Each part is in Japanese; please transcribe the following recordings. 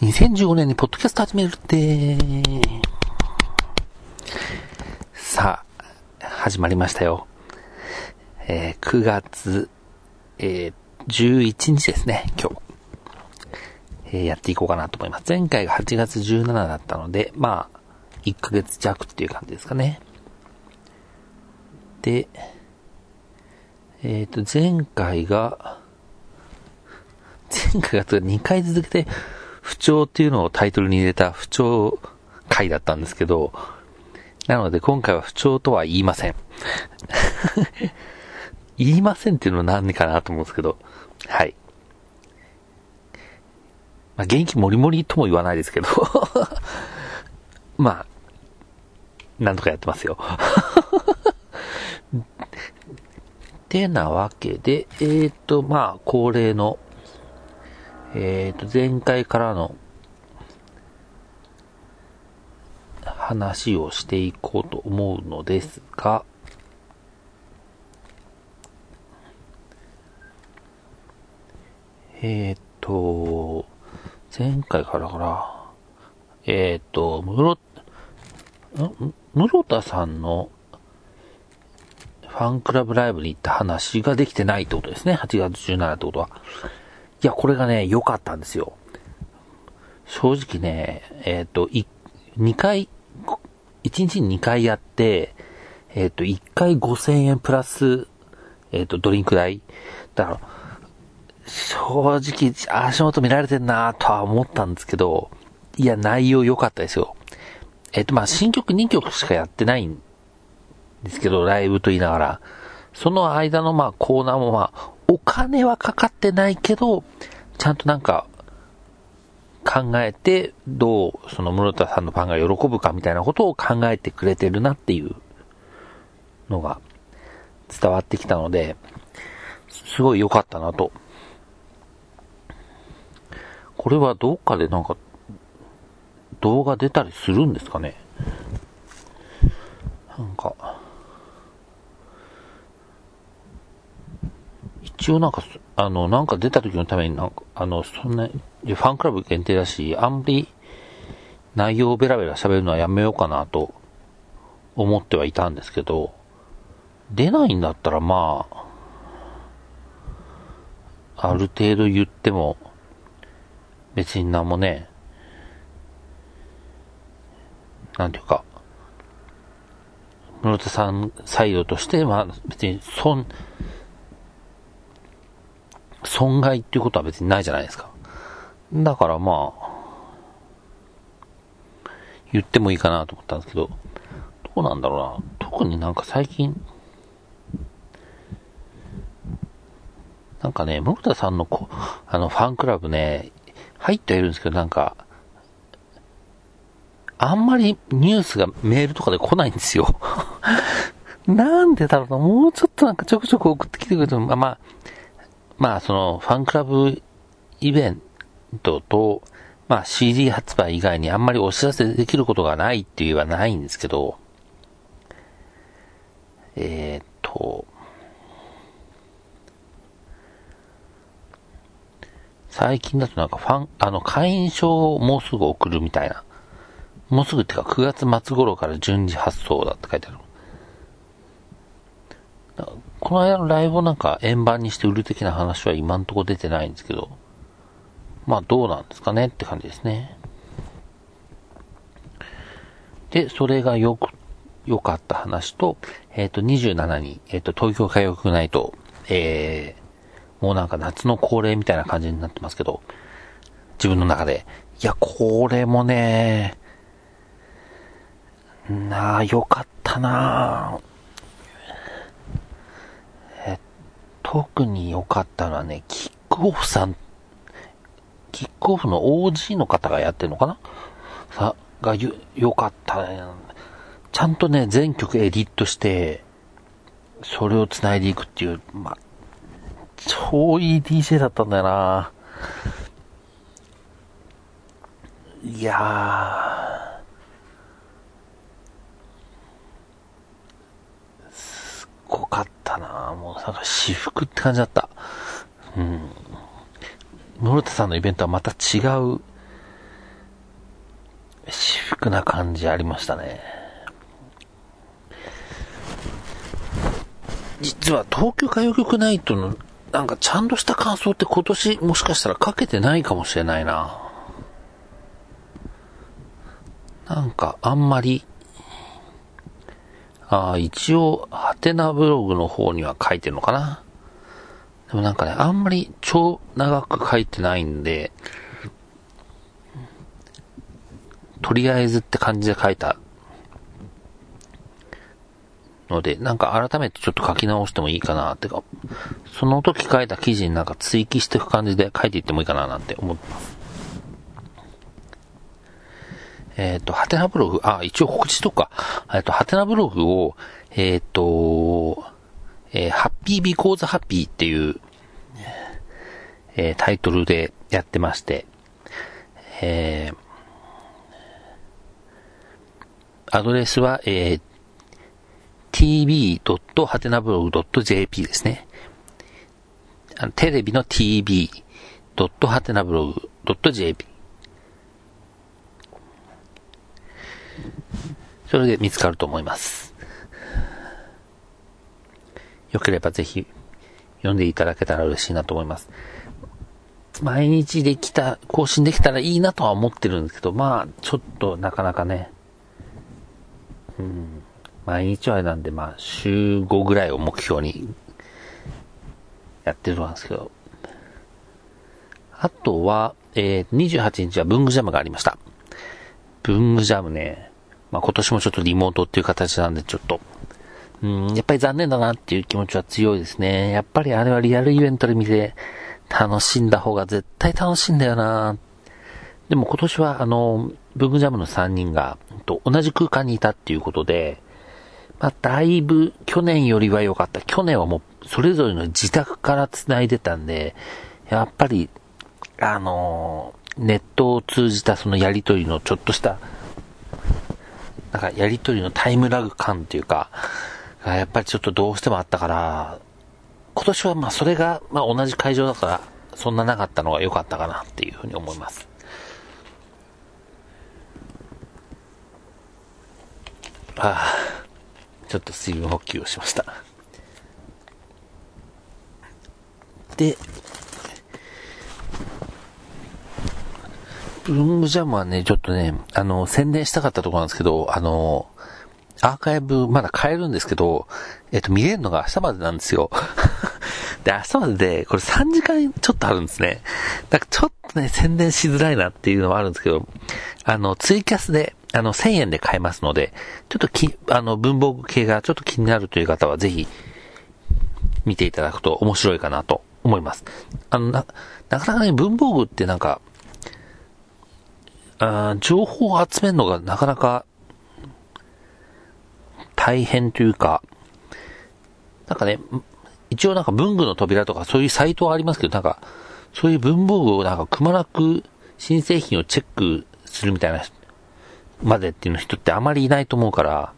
2015年にポッドキャスト始めるって、さあ、始まりましたよ。えー9月、えー11日ですね、今日。えーやっていこうかなと思います。前回が8月17だったので、まあ、1ヶ月弱っていう感じですかね。で、えっ、と、前回が、前回が2回続けて不調っていうのをタイトルに入れた不調回だったんですけど、なので今回は不調とは言いません。言いませんっていうのは何かなと思うんですけど、はい。まあ、元気もりもりとも言わないですけど、まあ、なんとかやってますよ。てなわけで、えっ、ー、と、まあ、恒例の、えっ、ー、と、前回からの話をしていこうと思うのですが、えっ、ー、と、前回からから、えっ、と、むろ、ん？室田さんのファンクラブライブに行った話ができてないってことですね。8月17ってことは。いや、これがね、良かったんですよ。正直ね、えっ、と、い、2回、1日に2回やって、えっ、と、1回5000円プラス、えっ、と、ドリンク代。だから、正直、足元見られてんなとは思ったんですけど、いや、内容良かったですよ。えっ、と、まあ、新曲2曲しかやってないんですけど、ライブと言いながら、その間のまあコーナーもまあ、お金はかかってないけど、ちゃんとなんか、考えて、どう、その室田さんのファンが喜ぶかみたいなことを考えてくれてるなっていうのが伝わってきたので、すごい良かったなと。これはどっかでなんか、動画出たりするんですかねなんか、一応なんか、あの、なんか出た時のためになんか、あの、そんな、ファンクラブ限定だし、あんまり内容をベラベラ喋るのはやめようかなと思ってはいたんですけど、出ないんだったらまあ、ある程度言っても、別になんもね、なんていうか、室田さんサイドとして、まあ別に損、損害っていうことは別にないじゃないですか。だからまあ、言ってもいいかなと思ったんですけど、どうなんだろうな。特になんか最近、なんかね、室田さんのこあのファンクラブね、入ってはいるんですけど、なんか、あんまりニュースがメールとかで来ないんですよ。なんでだろうな、もうちょっとなんかちょくちょく送ってきてくれても、まあまあ、そのファンクラブイベントと、まあ CD 発売以外にあんまりお知らせできることがないっていうはないんですけど、えー、っと、最近だとなんかファン、あの会員証をもうすぐ送るみたいな。もうすぐっていうか9月末頃から順次発送だって書いてある。この間のライブをなんか円盤にして売る的な話は今んとこ出てないんですけど、まあどうなんですかねって感じですね。で、それがよく、良かった話と、えっ、と、27に、えっ、と、東京歌謡曲ナイト、えー、もうなんか夏の恒例みたいな感じになってますけど、自分の中で。いや、これもね、なあ、よかったなえ、特に良かったのはね、キックオフさん、キックオフの OG の方がやってるのかな？さ、が、良かったね。ちゃんとね、全曲エディットして、それを繋いでいくっていう、まあ、超いい DJ だったんだよな。いやー、すっごかったなんか私服って感じだった。うん。室田さんのイベントはまた違う私服な感じありましたね。実は東京歌謡曲ナイトのなんかちゃんとした感想って今年もしかしたらかけてないかもしれないな。なんかあんまり、あ、一応、ハテナブログの方には書いてるのかな。でもなんかね、あんまり超長く書いてないんで、とりあえずって感じで書いたので、なんか改めてちょっと書き直してもいいかなってか、その時書いた記事になんか追記していく感じで書いていってもいいかななんて思ってます。えっ、ー、と、ハテナブログ、あ、一応告知とか、えっ、と、ハテナブログを、えっ、ー、と、えー、ハッピービコーズハッピーっていう、えー、タイトルでやってまして、えー、アドレスは、えー、tv.hatenablog.jp ですね。テレビの tv.hatenablog.jp それで見つかると思います。よければぜひ読んでいただけたら嬉しいなと思います。毎日できた、更新できたらいいなとは思ってるんですけど、まあ、ちょっとなかなかね、うん、毎日はなんで、まあ、週5ぐらいを目標にやってるんですけど、あとは、えー、28日は文具ジャムがありました。文具ジャムね、まあ、今年もちょっとリモートっていう形なんでちょっと、うん、やっぱり残念だなっていう気持ちは強いですね。やっぱりあれはリアルイベントで見て楽しんだ方が絶対楽しいんだよなでも今年はあの、ブグジャムの3人が、と同じ空間にいたっていうことで、まあ、だいぶ去年よりは良かった。去年はもうそれぞれの自宅から繋いでたんで、やっぱり、あのー、ネットを通じたそのやりとりのちょっとしたなんかやりとりのタイムラグ感っていうか、やっぱりちょっとどうしてもあったから、今年はまあそれが、まあ同じ会場だから、そんななかったのが良かったかなっていうふうに思います。ああ、ちょっと水分補給をしました。で、文具ジャムはね、ちょっとね、あの、宣伝したかったところなんですけど、あの、アーカイブまだ買えるんですけど、えっと、見れるのが明日までなんですよ。で、明日までで、これ3時間ちょっとあるんですね。だからちょっとね、宣伝しづらいなっていうのはあるんですけど、あの、ツイキャスで、あの、1000円で買えますので、ちょっとき、あの、文房具系がちょっと気になるという方は、ぜひ、見ていただくと面白いかなと思います。あの、な、なかなかね、文房具ってなんか、あ情報を集めるのがなかなか大変というか、なんかね、一応なんか文具の扉とかそういうサイトはありますけど、なんか、そういう文房具をなんかくまなく新製品をチェックするみたいなまでっていうの人ってあまりいないと思うから、や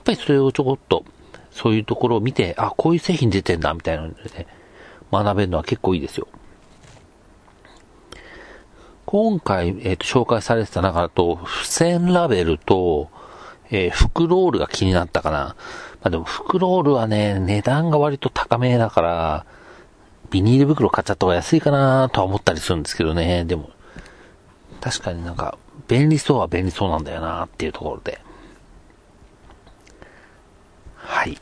っぱりそれをちょこっと、そういうところを見て、あ、こういう製品出てんだみたいなので、ね、学べるのは結構いいですよ。今回、え、ー、と、紹介されてた中だと、付箋ラベルと、えー、フクロールが気になったかな。まあでも、フクロールはね、値段が割と高めだから、ビニール袋買っちゃった方が安いかなとは思ったりするんですけどね。でも、確かになんか、便利そうは便利そうなんだよなっていうところで。はい。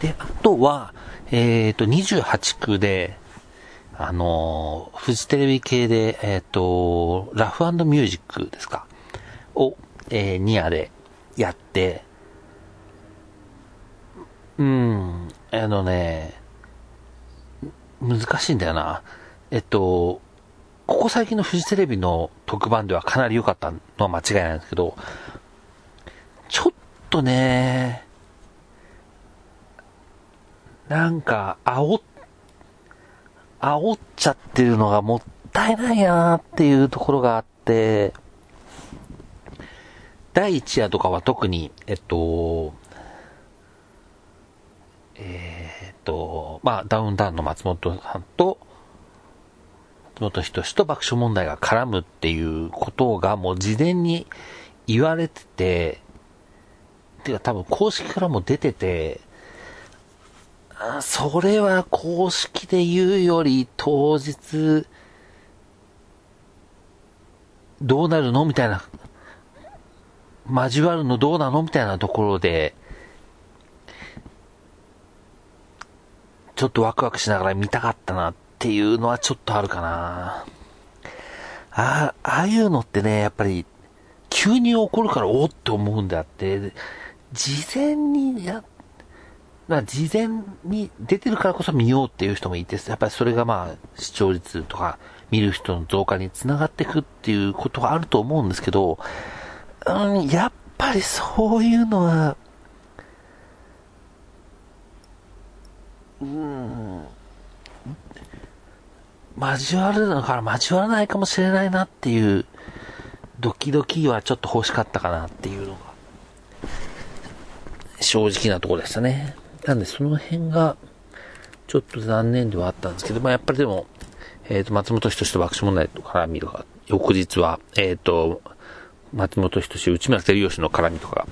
で、あとは、えっ、ー、と、28区で、あの、フジテレビ系で、えっ、ー、と、ラフミュージックですか？を、えー、ニアでやって、うん、あのね、難しいんだよな。えっと、ここ最近のフジテレビの特番ではかなり良かったのは間違いないんですけど、ちょっとね、なんか、煽っ煽っちゃってるのがもったいないなっていうところがあって、第1夜とかは特に、えっと、えー、っと、まあ、ダウンタウンの松本さんと、松本人志と爆笑問題が絡むっていうことがもう事前に言われてて、てか多分公式からも出てて、それは公式で言うより当日、どうなるの？みたいな、交わるのどうなの？みたいなところで、ちょっとワクワクしながら見たかったなっていうのはちょっとあるかな。ああ、ああいうのってね、やっぱり、急に起こるからおって思うんであって、事前にや、まあ、事前に出てるからこそ見ようっていう人もいて、やっぱりそれがまあ、視聴率とか、見る人の増加につながっていくっていうことがあると思うんですけど、うん、やっぱりそういうのは、うん、交わるのから交わらないかもしれないなっていう、ドキドキはちょっと欲しかったかなっていうのが、正直なところでしたね。なんでその辺が、ちょっと残念ではあったんですけど、まあやっぱりでも、えっ、ー、と、松本人志と爆笑問題と絡みとか、翌日は、えっ、ー、と、松本人志、内村照吉の絡みとか、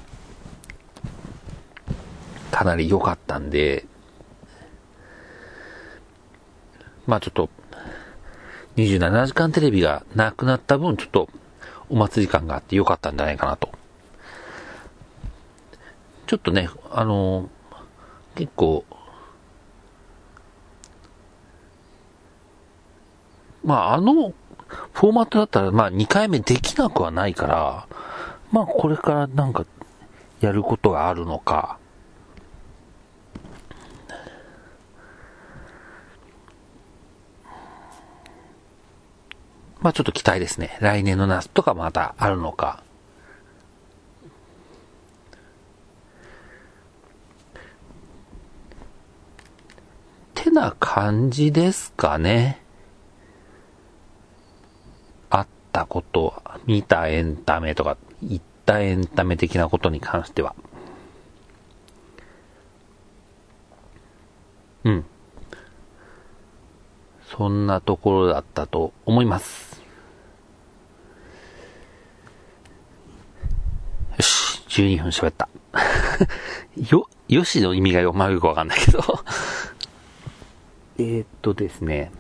かなり良かったんで、まあちょっと、27時間テレビがなくなった分、ちょっと、お祭り感があって良かったんじゃないかなと。ちょっとね、あの結構、まあ、あの、フォーマットだったら、まあ、2回目できなくはないから、まあ、これからなんか、やることがあるのか、まあちょっと期待ですね。来年の夏とかまたあるのか。てな感じですかね。あったこと、見たエンタメとか、言ったエンタメ的なことに関しては。うん。そんなところだったと思います。よし12分喋った。よ、よしの意味がよ、まよくわかんないけどえっとですね。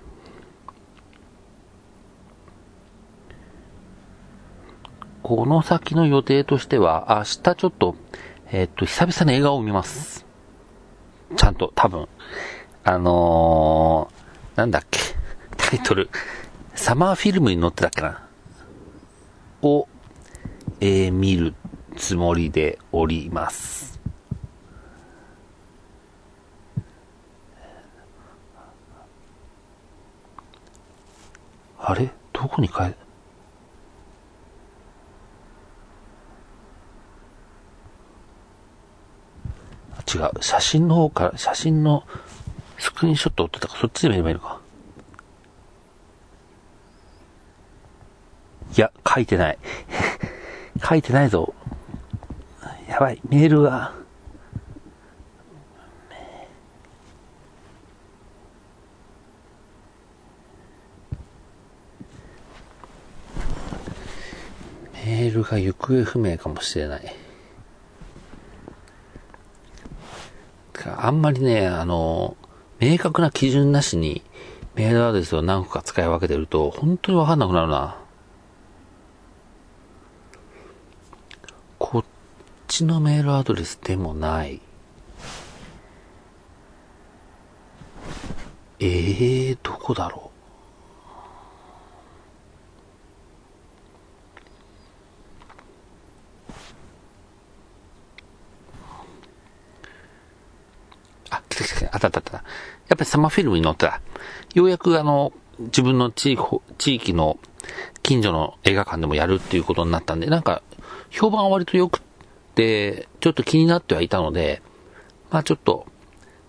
この先の予定としては、明日ちょっと、えっ、と、久々に映画を見ます。ちゃんと、多分。あのー、なんだっけ。タイトル。サマーフィルムに載ってたっけな。を、えー、見るつもりでおります。あれ？どこに帰違う。写真の方から、写真のスクリーンショットを撮ったから、そっちで見ればいいのか。いや、書いてない。書いてないぞ。やばい、メールが。メールが行方不明かもしれない。あんまりね、あの、明確な基準なしにメールアドレスを何個か使い分けてると、本当にわかんなくなるな。こっちのメールアドレスでもない。えー、どこだろう？あ、来た来たた。あったあったあった。やっぱりサマーフィルムに載ったようやくあの、自分の地域地域の近所の映画館でもやるっていうことになったんで、なんか、評判は割と良くで、ちょっと気になってはいたので、まあちょっと、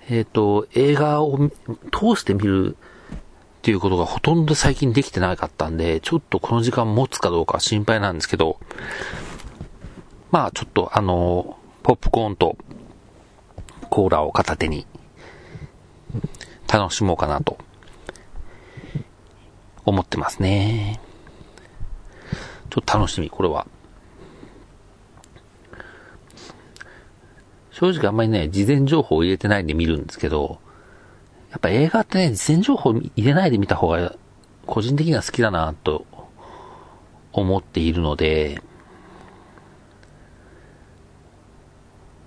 えっ、ー、と、映画を通して見るっていうことがほとんど最近できてなかったんで、ちょっとこの時間持つかどうか心配なんですけど、まあちょっとあの、ポップコーンとコーラを片手に楽しもうかなと思ってますね。ちょっと楽しみ、これは。正直あんまりね、事前情報を入れてないで見るんですけど、やっぱ映画ってね、事前情報入れないで見た方が、個人的には好きだなと思っているので、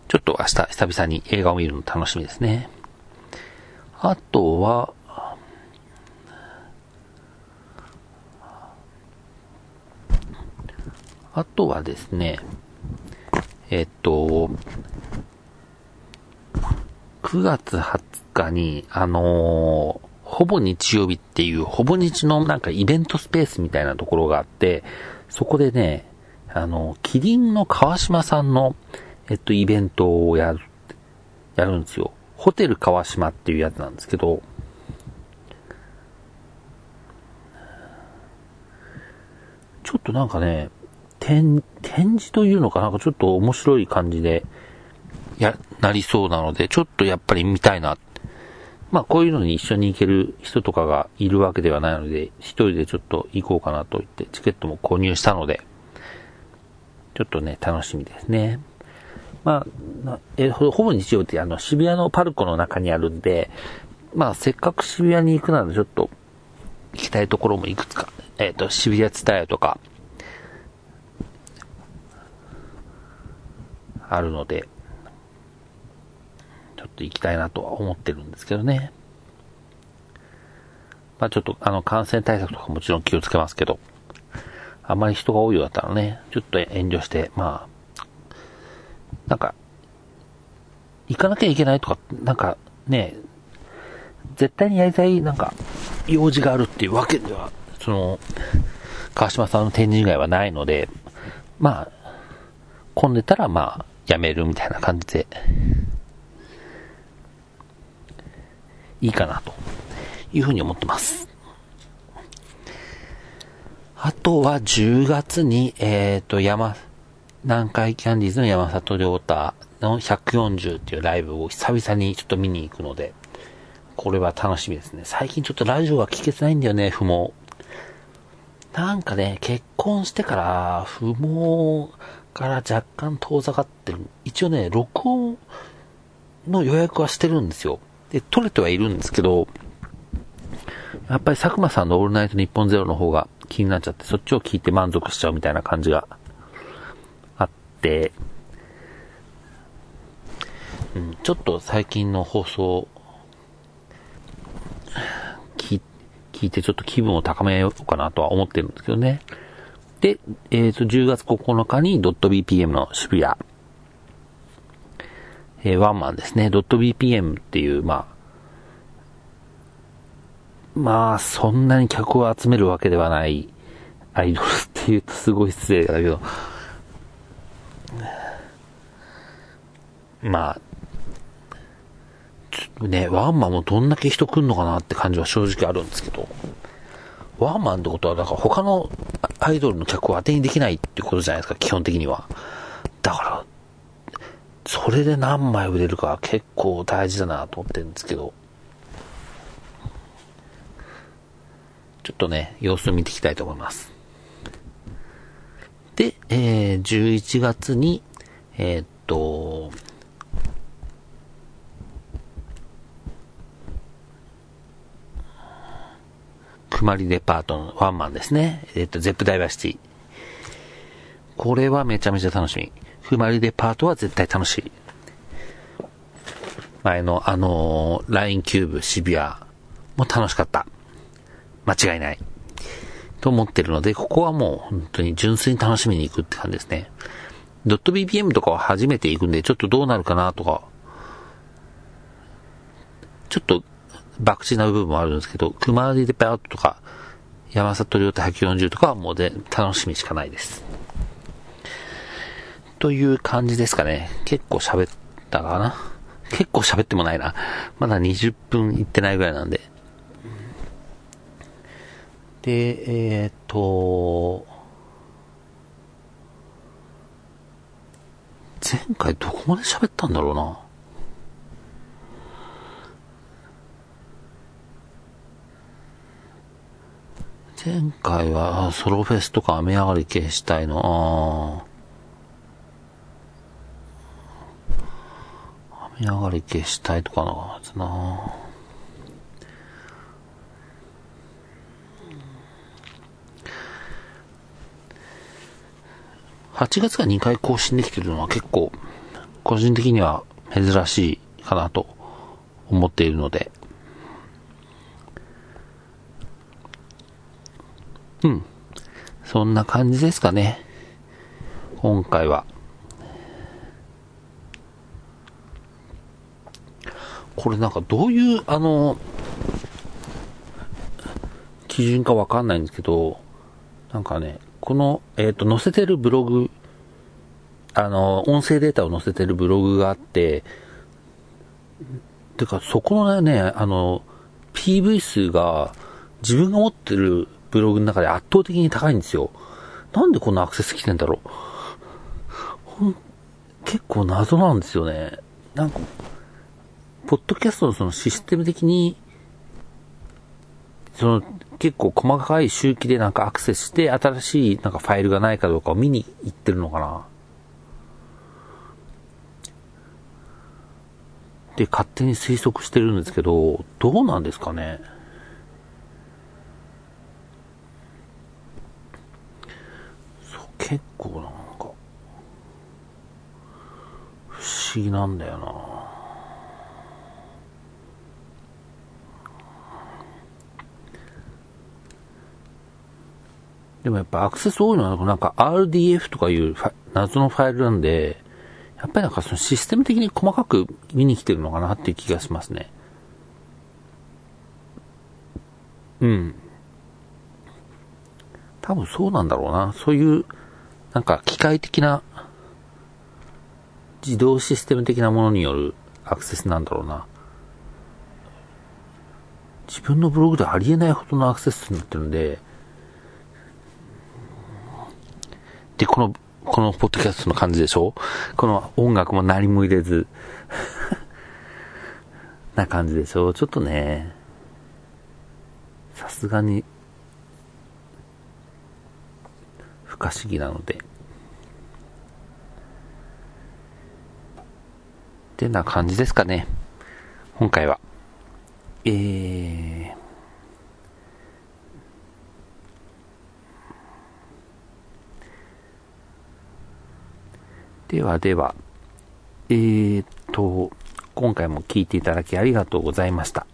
ちょっと明日久々に映画を見るの楽しみですね。あとは、あとはですね、えっと、9月20日に、あのー、ほぼ日曜日っていう、ほぼ日のなんかイベントスペースみたいなところがあって、そこでね、あの、キリンの川島さんの、えっと、イベントをやる、やるんですよ。ホテル川島っていうやつなんですけど、ちょっとなんかね、展、展示というのかなんかちょっと面白い感じで、や、なりそうなので、ちょっとやっぱり見たいな。まあこういうのに一緒に行ける人とかがいるわけではないので、一人でちょっと行こうかなと言ってチケットも購入したので、ちょっとね、楽しみですね。まあ、えほぼ日曜日ってあの渋谷のパルコの中にあるんで、まあせっかく渋谷に行くならちょっと行きたいところもいくつか、えっ、ー、と渋谷ツタヤとか、あるので、ちょっと行きたいなとは思ってるんですけどね。まあちょっとあの感染対策とかもちろん気をつけますけど、あまり人が多いようだったらね、ちょっと遠慮して、まあ、なんか、行かなきゃいけないとか、なんかね、絶対にやりたい、なんか、用事があるっていうわけでは、その、川島さんの展示以外はないので、まあ、混んでたらまあ、やめるみたいな感じで、いいかなというふうに思ってます。あとは10月に、えっ、ー、と、山、南海キャンディーズの山里亮太の140っていうライブを久々にちょっと見に行くので、これは楽しみですね。最近ちょっとラジオが聞けてないんだよね、不毛。なんかね、結婚してから、不毛から若干遠ざかってる。一応ね、録音の予約はしてるんですよ。で、撮れてはいるんですけど、やっぱり佐久間さんのオールナイトニッポンゼロの方が気になっちゃって、そっちを聞いて満足しちゃうみたいな感じが、うん、ちょっと最近の放送、聞いてちょっと気分を高めようかなとは思ってるんですけどね。で、えっ、ー、と、10月9日に .bpm の渋谷、えー、ワンマンですね。.bpm っていう、まあ、まあ、そんなに客を集めるわけではないアイドルっていうとすごい失礼だけど、まあ、ね、ワンマンもどんだけ人来んのかなって感じは正直あるんですけど、ワンマンってことは、だから他のアイドルの客を当てにできないってことじゃないですか、基本的には。だから、それで何枚売れるか結構大事だなと思ってるんですけど、ちょっとね、様子を見ていきたいと思います。で、えー、11月に、えー、っと、くまりデパートのワンマンですね。えっ、と、ゼップダイバーシティ。これはめちゃめちゃ楽しみ。くまりデパートは絶対楽しい。前のあのー、ラインキューブ渋谷も楽しかった。間違いない。と思ってるので、ここはもう本当に純粋に楽しみに行くって感じですね。ドット BPM とかは初めて行くんで、ちょっとどうなるかなとか、ちょっと博打な部分もあるんですけど、熊リデパートとか、山里亮太140とかはもうで楽しみしかないです。という感じですかね。結構喋ったかな結構喋ってもないな。まだ20分いってないぐらいなんで。で、えー、っと、前回どこまで喋ったんだろうな。前回はソロフェスとか雨上がり系したいの。雨上がり系したいとかなはずな。8月が2回更新できてるのは結構、個人的には珍しいかなと思っているので、うん。そんな感じですかね。今回は。これなんかどういう、あの、基準かわかんないんですけど、なんかね、この、えっ、ー、と、載せてるブログ、あの、音声データを載せてるブログがあって、てか、そこのね、あの、PV 数が自分が持ってるブログの中で圧倒的に高いんですよ。なんでこんなアクセス来てんだろう。結構謎なんですよね。なんか、ポッドキャストのそのシステム的に、その結構細かい周期でなんかアクセスして新しいなんかファイルがないかどうかを見に行ってるのかな。で、勝手に推測してるんですけど、どうなんですかね。結構なんか、不議なんだよな。でもやっぱアクセス多いのはなんか RDF とかいう謎のファイルなんで、やっぱりなんかそのシステム的に細かく見に来てるのかなっていう気がしますね。うん。多分そうなんだろうな。そういうなんか機械的な自動システム的なものによるアクセスなんだろうな。自分のブログでありえないほどのアクセスになってるんで、で、この、このポッドキャストの感じでしょ？この音楽も何も入れず。な感じでしょ？ちょっとね、さすがに不可思議なので。てな感じですかね。今回は。えー、ではでは、えーと、今回も聞いていただきありがとうございました。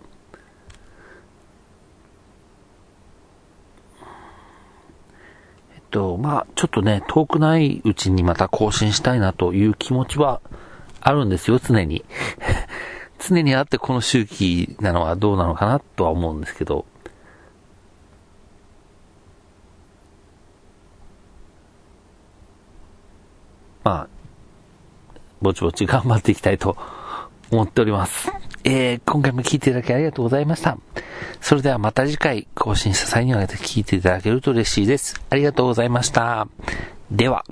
えっと、まあ、ちょっとね、遠くないうちにまた更新したいなという気持ちはあるんですよ、常に。常にあってこの周期なのはどうなのかなとは思うんですけど。まあ、ぼちぼち頑張っていきたいと思っております。えー、今回も聞いていただきありがとうございました。それではまた次回更新した際には聞いていただけると嬉しいです。ありがとうございました。では。